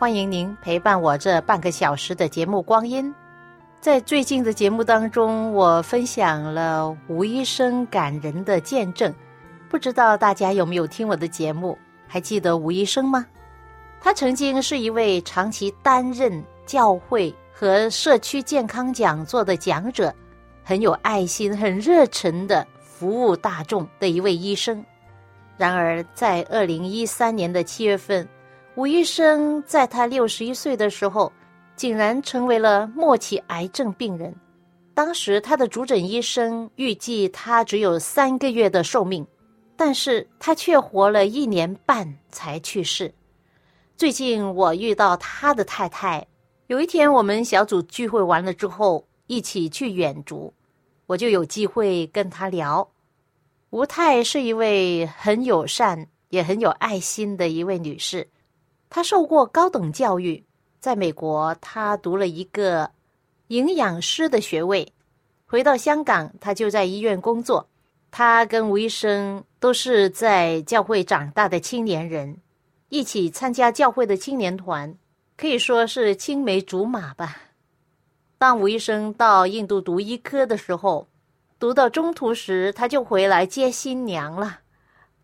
欢迎您陪伴我这半个小时的节目光阴。在最近的节目当中，我分享了吴医生感人的见证。不知道大家有没有听我的节目？还记得吴医生吗？他曾经是一位长期担任教会和社区健康讲座的讲者，很有爱心、很热忱的服务大众的一位医生。然而，在二零一三年的七月份。吴医生在他六十一岁的时候，竟然成为了末期癌症病人。当时他的主诊医生预计他只有三个月的寿命，但是他却活了一年半才去世。最近我遇到他的太太，有一天我们小组聚会完了之后，一起去远足，我就有机会跟他聊。吴太是一位很友善也很有爱心的一位女士。他受过高等教育，在美国，他读了一个营养师的学位。回到香港，他就在医院工作。他跟吴医生都是在教会长大的青年人，一起参加教会的青年团，可以说是青梅竹马吧。当吴医生到印度读医科的时候，读到中途时，他就回来接新娘了，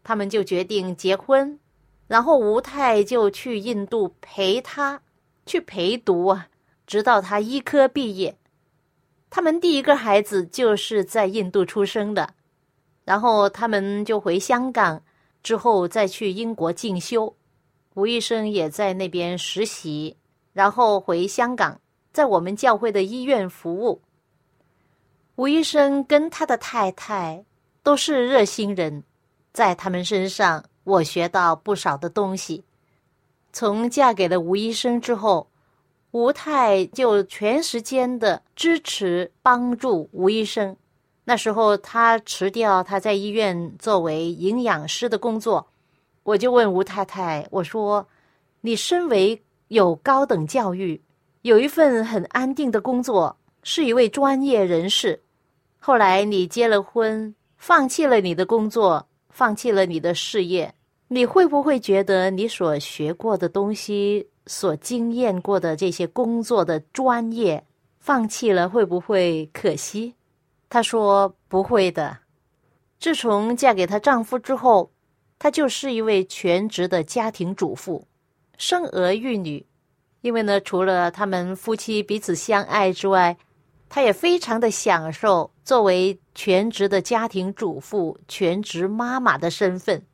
他们就决定结婚。然后吴太就去印度陪他去陪读啊，直到他医科毕业。他们第一个孩子就是在印度出生的，然后他们就回香港，之后再去英国进修。吴医生也在那边实习，然后回香港，在我们教会的医院服务。吴医生跟他的太太都是热心人，在他们身上。我学到不少的东西。从嫁给了吴医生之后，吴太就全时间的支持帮助吴医生。那时候他辞掉他在医院作为营养师的工作，我就问吴太太：“我说，你身为有高等教育，有一份很安定的工作，是一位专业人士。后来你结了婚，放弃了你的工作，放弃了你的事业。”你会不会觉得你所学过的东西、所经验过的这些工作的专业，放弃了会不会可惜？她说不会的。自从嫁给她丈夫之后，她就是一位全职的家庭主妇，生儿育女。因为呢，除了他们夫妻彼此相爱之外，她也非常的享受作为全职的家庭主妇、全职妈妈的身份。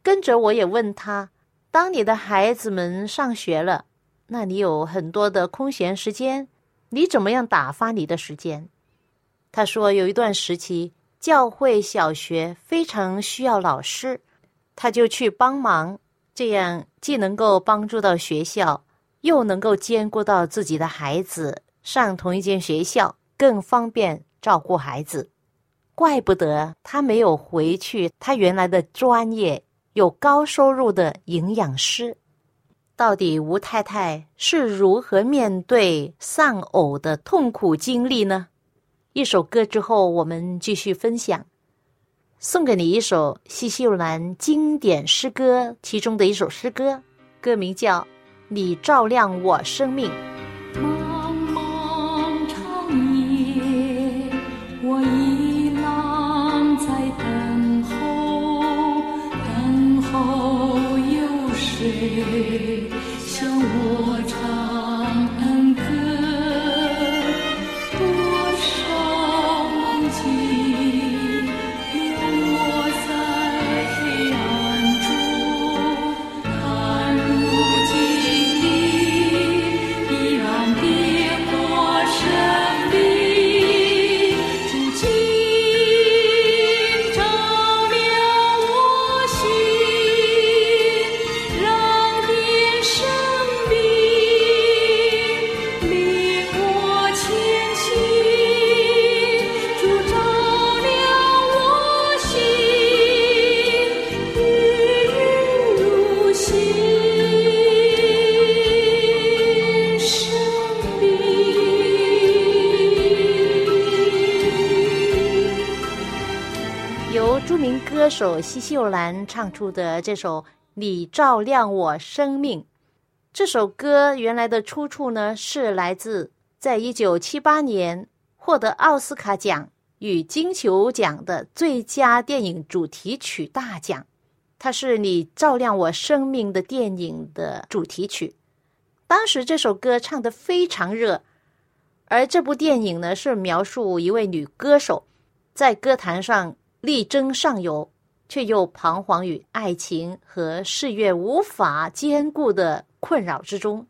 跟着我也问他：当你的孩子们上学了，那你有很多的空闲时间，你怎么样打发你的时间？他说有一段时期，教会小学非常需要老师，他就去帮忙，这样既能够帮助到学校，又能够兼顾到自己的孩子上同一间学校，更方便照顾孩子。怪不得他没有回去他原来的专业。有高收入的营养师，到底吴太太是如何面对丧偶的痛苦经历呢？一首歌之后，我们继续分享。送给你一首西秀兰经典诗歌，其中的一首诗歌，歌名叫《你照亮我生命》。手奚秀兰唱出的这首《你照亮我生命》。这首歌原来的出处呢，是来自在一九七八年获得奥斯卡奖与金球奖的最佳电影主题曲大奖。它是你照亮我生命的电影的主题曲。当时这首歌唱得非常热，而这部电影呢，是描述一位女歌手在歌坛上。力争上游，却又彷徨于爱情和事业无法兼顾的困扰之中。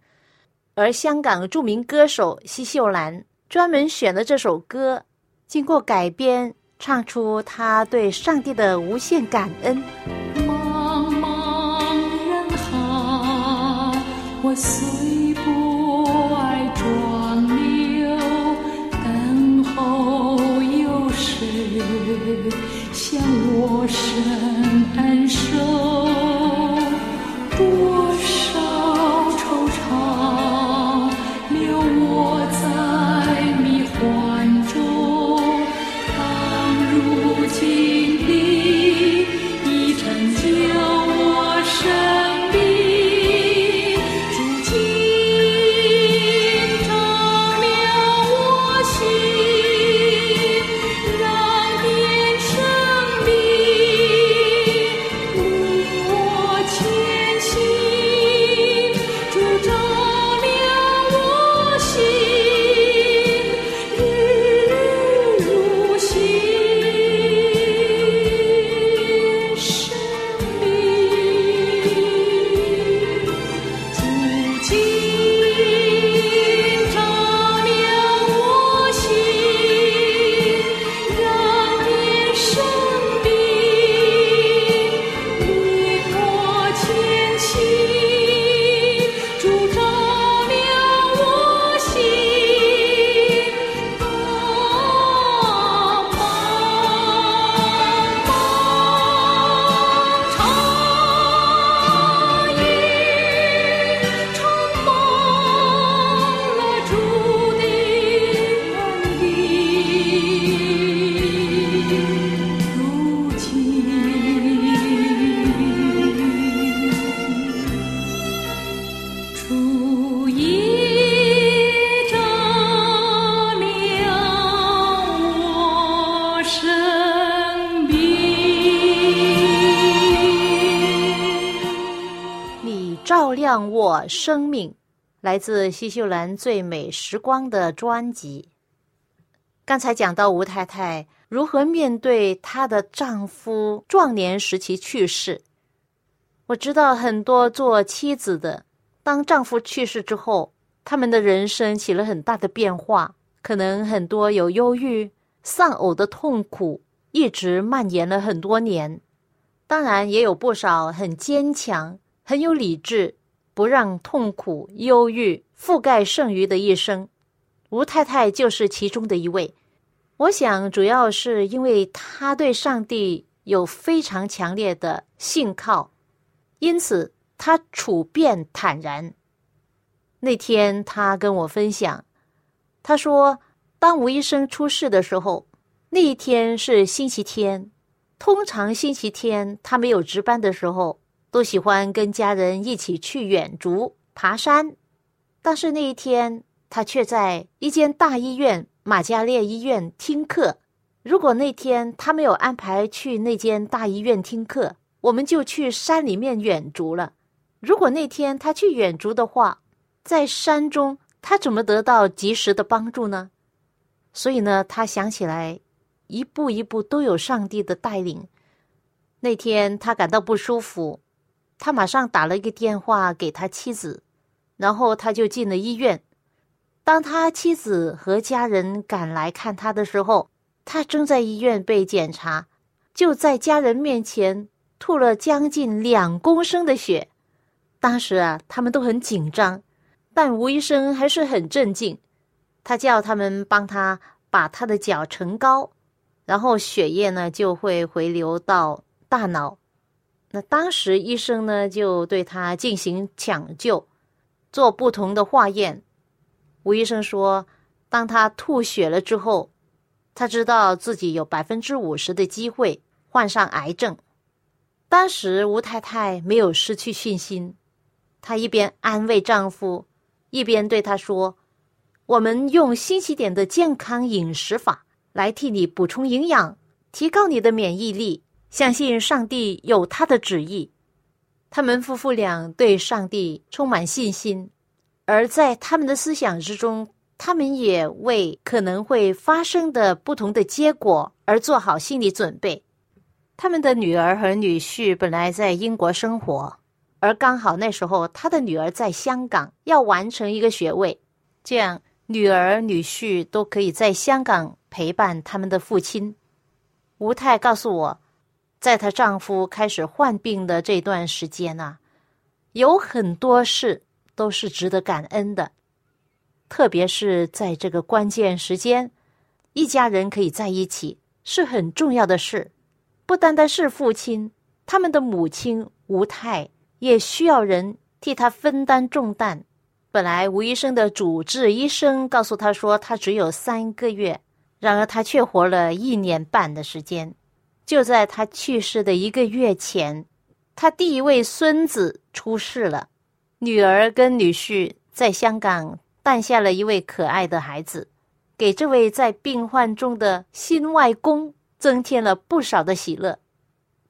而香港著名歌手奚秀兰专门选了这首歌，经过改编，唱出她对上帝的无限感恩。茫茫人海，我生命来自西秀兰《最美时光》的专辑。刚才讲到吴太太如何面对她的丈夫壮年时期去世。我知道很多做妻子的，当丈夫去世之后，他们的人生起了很大的变化，可能很多有忧郁、丧偶的痛苦，一直蔓延了很多年。当然，也有不少很坚强、很有理智。不让痛苦、忧郁覆盖剩余的一生，吴太太就是其中的一位。我想，主要是因为她对上帝有非常强烈的信靠，因此她处变坦然。那天，她跟我分享，她说：“当吴医生出事的时候，那一天是星期天。通常星期天他没有值班的时候。”都喜欢跟家人一起去远足、爬山，但是那一天他却在一间大医院——马加列医院听课。如果那天他没有安排去那间大医院听课，我们就去山里面远足了。如果那天他去远足的话，在山中他怎么得到及时的帮助呢？所以呢，他想起来，一步一步都有上帝的带领。那天他感到不舒服。他马上打了一个电话给他妻子，然后他就进了医院。当他妻子和家人赶来看他的时候，他正在医院被检查，就在家人面前吐了将近两公升的血。当时啊，他们都很紧张，但吴医生还是很镇静。他叫他们帮他把他的脚撑高，然后血液呢就会回流到大脑。那当时医生呢，就对他进行抢救，做不同的化验。吴医生说，当他吐血了之后，他知道自己有百分之五十的机会患上癌症。当时吴太太没有失去信心，她一边安慰丈夫，一边对他说：“我们用新起点的健康饮食法来替你补充营养，提高你的免疫力。相信上帝有他的旨意。”他们夫妇俩对上帝充满信心，而在他们的思想之中，他们也为可能会发生的不同的结果而做好心理准备。他们的女儿和女婿本来在英国生活，而刚好那时候他的女儿在香港要完成一个学位，这样女儿女婿都可以在香港陪伴他们的父亲。吴太告诉我，在她丈夫开始患病的这段时间呢，有很多事都是值得感恩的，特别是在这个关键时间，一家人可以在一起是很重要的事。不单单是父亲，他们的母亲吴太也需要人替他分担重担。本来吴医生的主治医生告诉他说，他只有三个月，然而他却活了一年半的时间。就在他去世的一个月前，他第一位孙子出世了，女儿跟女婿在香港诞下了一位可爱的孩子，给这位在病患中的新外公。增添了不少的喜乐，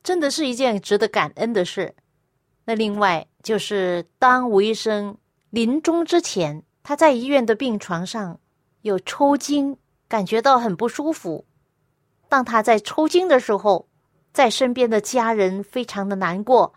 真的是一件值得感恩的事。那另外就是，当吴医生临终之前，他在医院的病床上有抽筋，感觉到很不舒服。当他在抽筋的时候，在身边的家人非常的难过。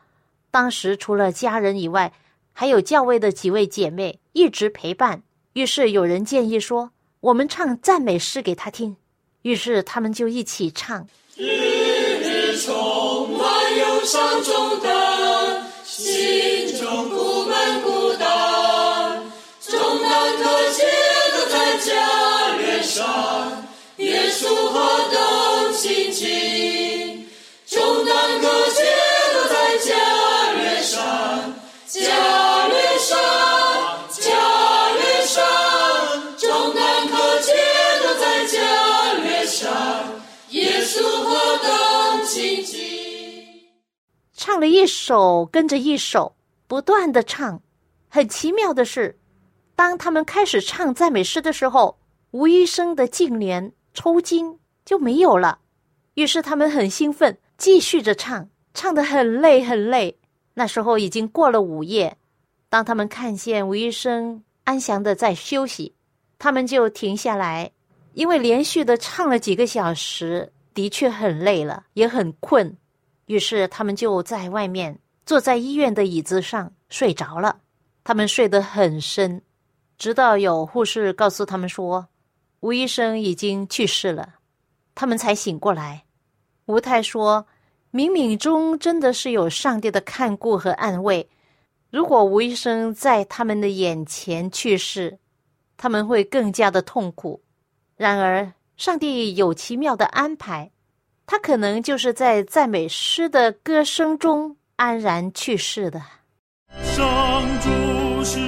当时除了家人以外，还有教会的几位姐妹一直陪伴。于是有人建议说：“我们唱赞美诗给他听。”于是他们就一起唱。日日充满忧伤中的，心唱了一首，跟着一首，不断的唱。很奇妙的是，当他们开始唱赞美诗的时候，吴医生的颈联抽筋就没有了。于是他们很兴奋，继续着唱，唱得很累很累。那时候已经过了午夜，当他们看见吴医生安详的在休息，他们就停下来，因为连续的唱了几个小时，的确很累了，也很困。于是他们就在外面坐在医院的椅子上睡着了。他们睡得很深，直到有护士告诉他们说吴医生已经去世了，他们才醒过来。吴太说：“冥冥中真的是有上帝的看顾和安慰。如果吴医生在他们的眼前去世，他们会更加的痛苦。然而，上帝有奇妙的安排。”他可能就是在赞美诗的歌声中安然去世的。上主是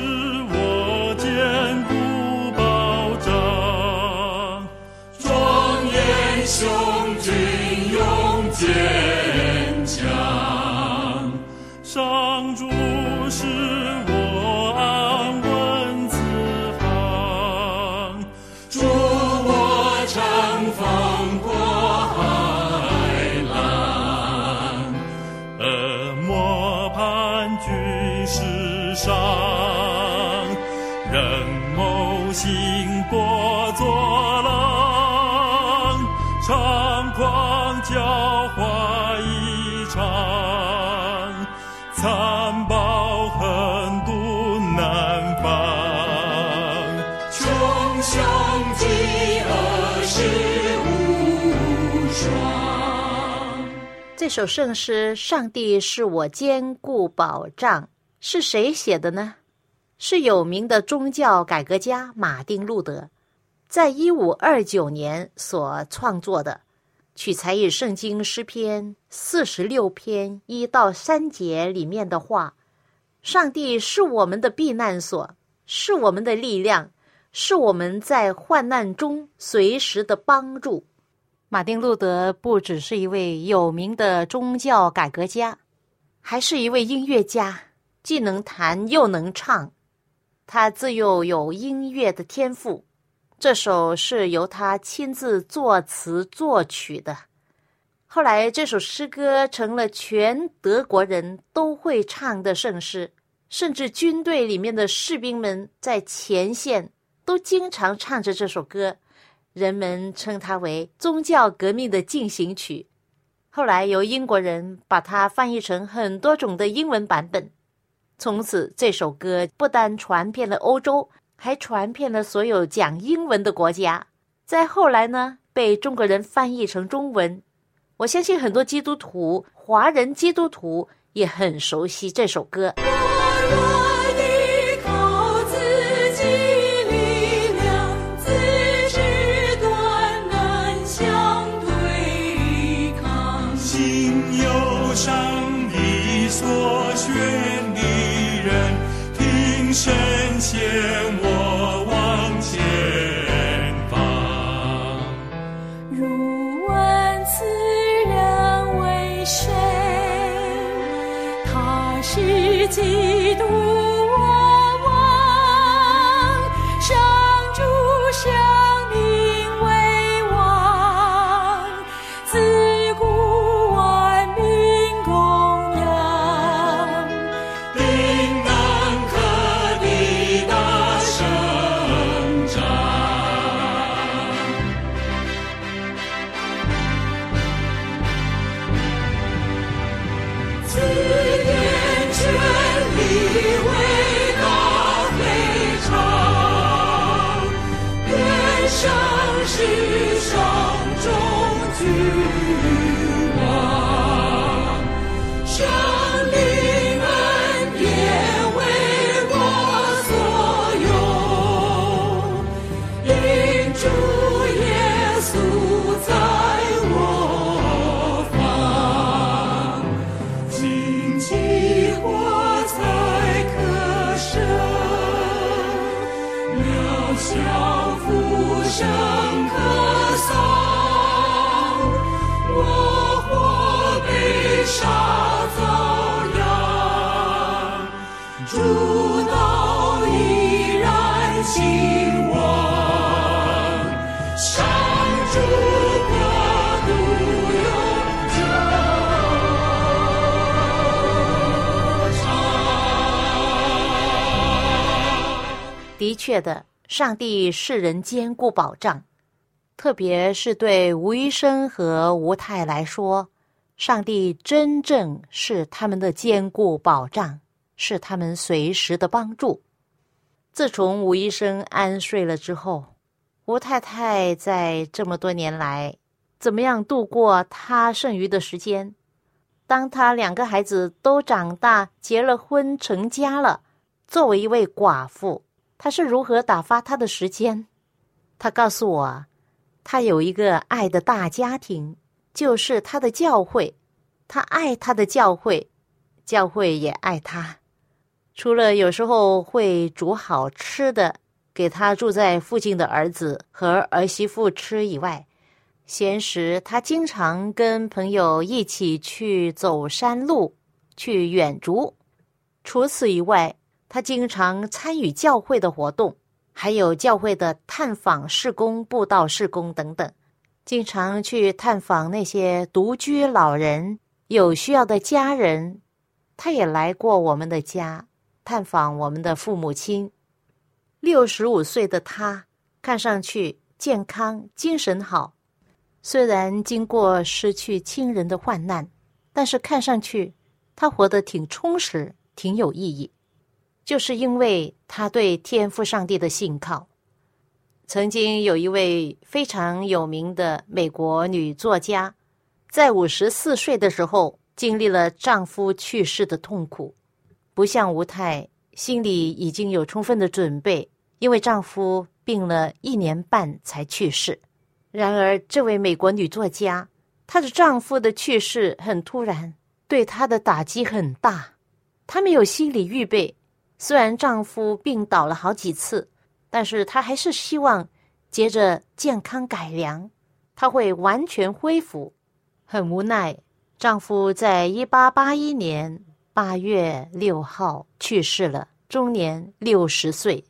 这首圣诗《上帝是我坚固保障》。是谁写的呢？是有名的宗教改革家马丁·路德，在一五二九年所创作的，取材于圣经诗篇四十六篇一到三节里面的话：“上帝是我们的避难所，是我们的力量，是我们在患难中随时的帮助。”马丁·路德不只是一位有名的宗教改革家，还是一位音乐家，既能弹又能唱。他自幼有音乐的天赋，这首是由他亲自作词作曲的。后来，这首诗歌成了全德国人都会唱的圣诗，甚至军队里面的士兵们在前线都经常唱着这首歌。人们称它为宗教革命的进行曲，后来由英国人把它翻译成很多种的英文版本。从此，这首歌不单传遍了欧洲，还传遍了所有讲英文的国家。再后来呢，被中国人翻译成中文。我相信很多基督徒、华人基督徒也很熟悉这首歌。city. 的确的，上帝是人坚固保障，特别是对吴医生和吴太来说，上帝真正是他们的坚固保障，是他们随时的帮助。自从吴医生安睡了之后，吴太太在这么多年来怎么样度过她剩余的时间？当她两个孩子都长大、结了婚、成家了，作为一位寡妇。他是如何打发他的时间？他告诉我，他有一个爱的大家庭，就是他的教会。他爱他的教会，教会也爱他。除了有时候会煮好吃的给他住在附近的儿子和儿媳妇吃以外，闲时他经常跟朋友一起去走山路，去远足。除此以外。他经常参与教会的活动，还有教会的探访、事工、布道、事工等等，经常去探访那些独居老人、有需要的家人。他也来过我们的家，探访我们的父母亲。六十五岁的他，看上去健康、精神好，虽然经过失去亲人的患难，但是看上去他活得挺充实、挺有意义。就是因为他对天赋上帝的信靠。曾经有一位非常有名的美国女作家，在五十四岁的时候经历了丈夫去世的痛苦，不像吴太，心里已经有充分的准备，因为丈夫病了一年半才去世。然而，这位美国女作家，她的丈夫的去世很突然，对她的打击很大，她没有心理预备。虽然丈夫病倒了好几次，但是她还是希望接着健康改良，她会完全恢复。很无奈，丈夫在一八八一年八月六号去世了，终年六十岁。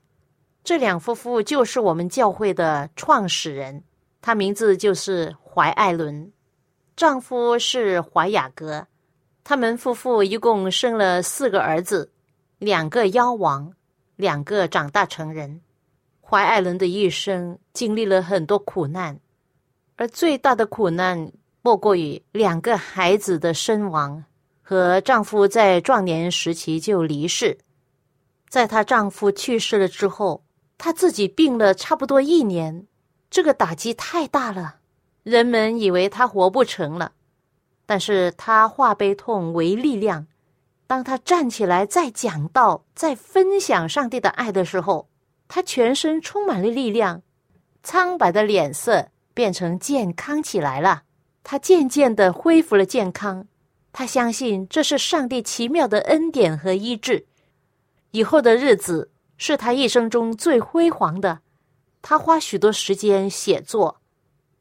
这两夫妇就是我们教会的创始人，他名字就是怀艾伦，丈夫是怀雅各。他们夫妇一共生了四个儿子，两个妖王，两个长大成人。怀艾伦的一生经历了很多苦难，而最大的苦难莫过于两个孩子的身亡和丈夫在壮年时期就离世。在她丈夫去世了之后，她自己病了差不多一年，这个打击太大了，人们以为她活不成了。但是她化悲痛为力量，当他站起来再讲道、再分享上帝的爱的时候，他全身充满了力量，苍白的脸色变成健康起来了。他渐渐的恢复了健康，他相信这是上帝奇妙的恩典和医治。以后的日子是他一生中最辉煌的。他花许多时间写作，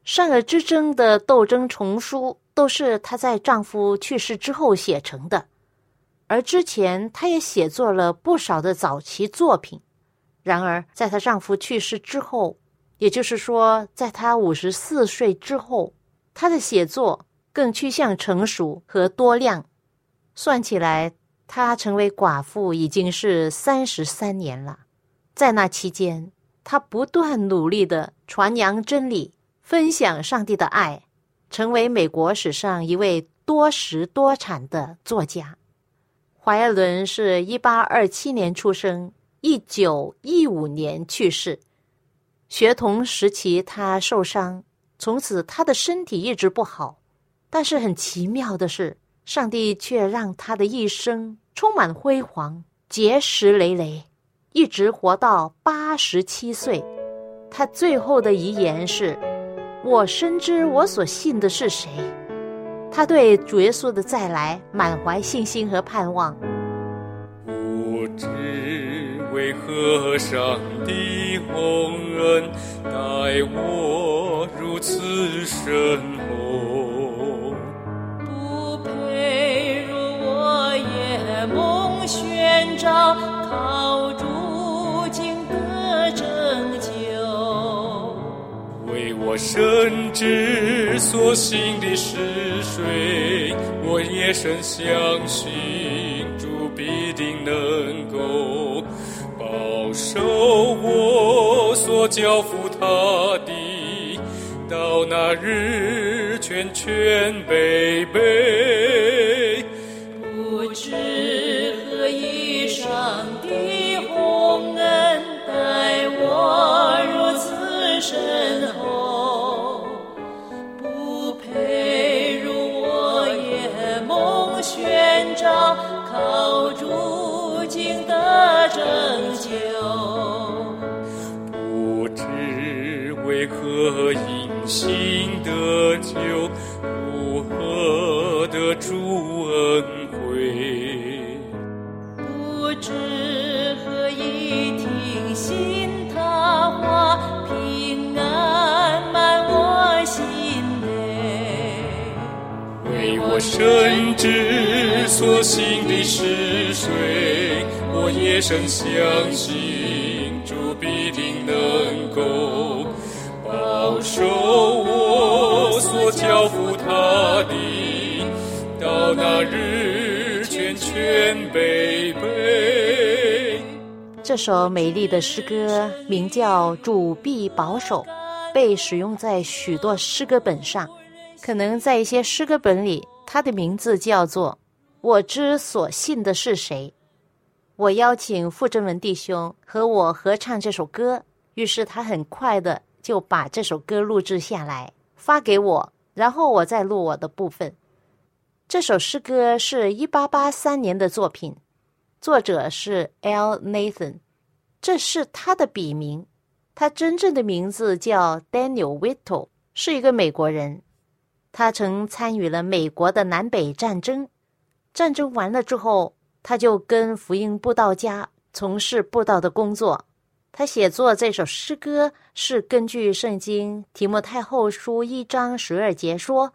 善恶之争的斗争丛书。都是她在丈夫去世之后写成的，而之前她也写作了不少的早期作品。然而，在她丈夫去世之后，也就是说，在她五十四岁之后，她的写作更趋向成熟和多量。算起来，她成为寡妇已经是三十三年了。在那期间，她不断努力的传扬真理，分享上帝的爱。成为美国史上一位多时多产的作家。怀艾伦是一八二七年出生，一九一五年去世。学童时期他受伤，从此他的身体一直不好。但是很奇妙的是，上帝却让他的一生充满辉煌，结实累累，一直活到八十七岁。他最后的遗言是。我深知我所信的是谁，他对主耶稣的再来满怀信心和盼望。不知为何上帝洪恩待我如此深厚，我深知所行的是谁，我也深相信主必定能够保守我所交付他的，到那日全全被背。心得救，如何得主恩惠？不知何以听信他话，平安满我心内，为我深知。所信的是谁？我也深相信，这首美丽的诗歌名叫《主必保守》，被使用在许多诗歌本上，可能在一些诗歌本里，它的名字叫做。我之所信的是谁？我邀请傅正文弟兄和我合唱这首歌，于是他很快的就把这首歌录制下来发给我，然后我再录我的部分。这首诗歌是一八八三年的作品，作者是 L. Nathan，这是他的笔名，他真正的名字叫 Daniel Whittle，是一个美国人，他曾参与了美国的南北战争。战争完了之后，他就跟福音布道家从事布道的工作。他写作这首诗歌是根据圣经提摩太后书一章十二节说：“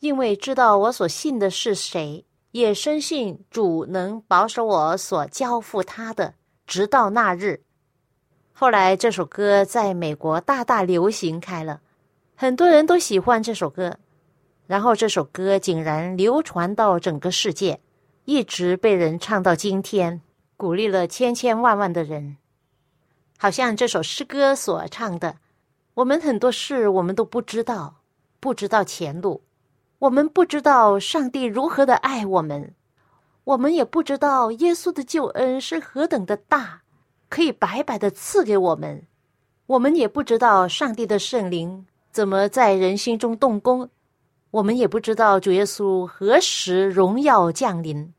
因为知道我所信的是谁，也深信主能保守我所交付他的，直到那日。”后来这首歌在美国大大流行开了，很多人都喜欢这首歌。然后这首歌竟然流传到整个世界，一直被人唱到今天，鼓励了千千万万的人。好像这首诗歌所唱的，我们很多事我们都不知道，不知道前路，我们不知道上帝如何的爱我们，我们也不知道耶稣的救恩是何等的大，可以白白的赐给我们，我们也不知道上帝的圣灵怎么在人心中动工，我们也不知道主耶稣何时荣耀降临。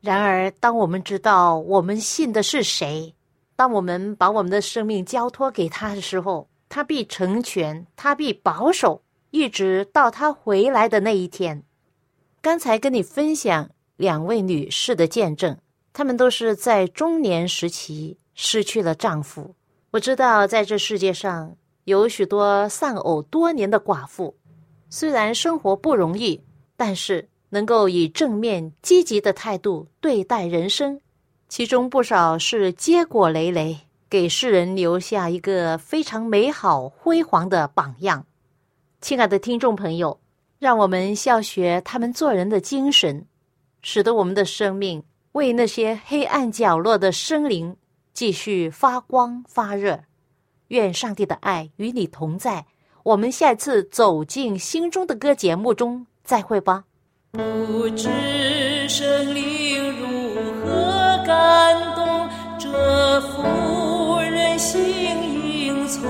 然而，当我们知道我们信的是谁。当我们把我们的生命交托给他的时候，他必成全，他必保守，一直到他回来的那一天。刚才跟你分享两位女士的见证，她们都是在中年时期失去了丈夫。我知道，在这世界上有许多丧偶多年的寡妇，虽然生活不容易，但是能够以正面积极的态度对待人生。其中不少是结果累累，给世人留下一个非常美好辉煌的榜样。亲爱的听众朋友，让我们效学他们做人的精神，使得我们的生命为那些黑暗角落的生灵继续发光发热。愿上帝的爱与你同在。我们下次走进心中的歌节目中再会吧。不知生灵如何。感动这妇人心应从，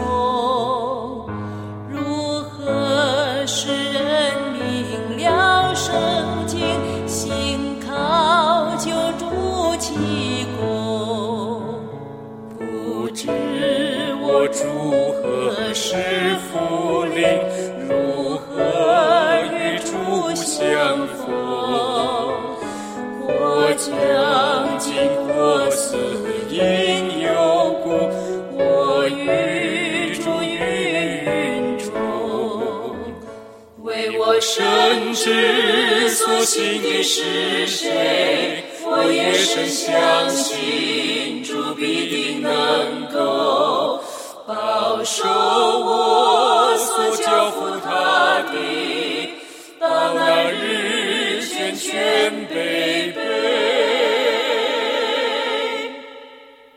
知所信的是谁，我也深相信主必定能够保守。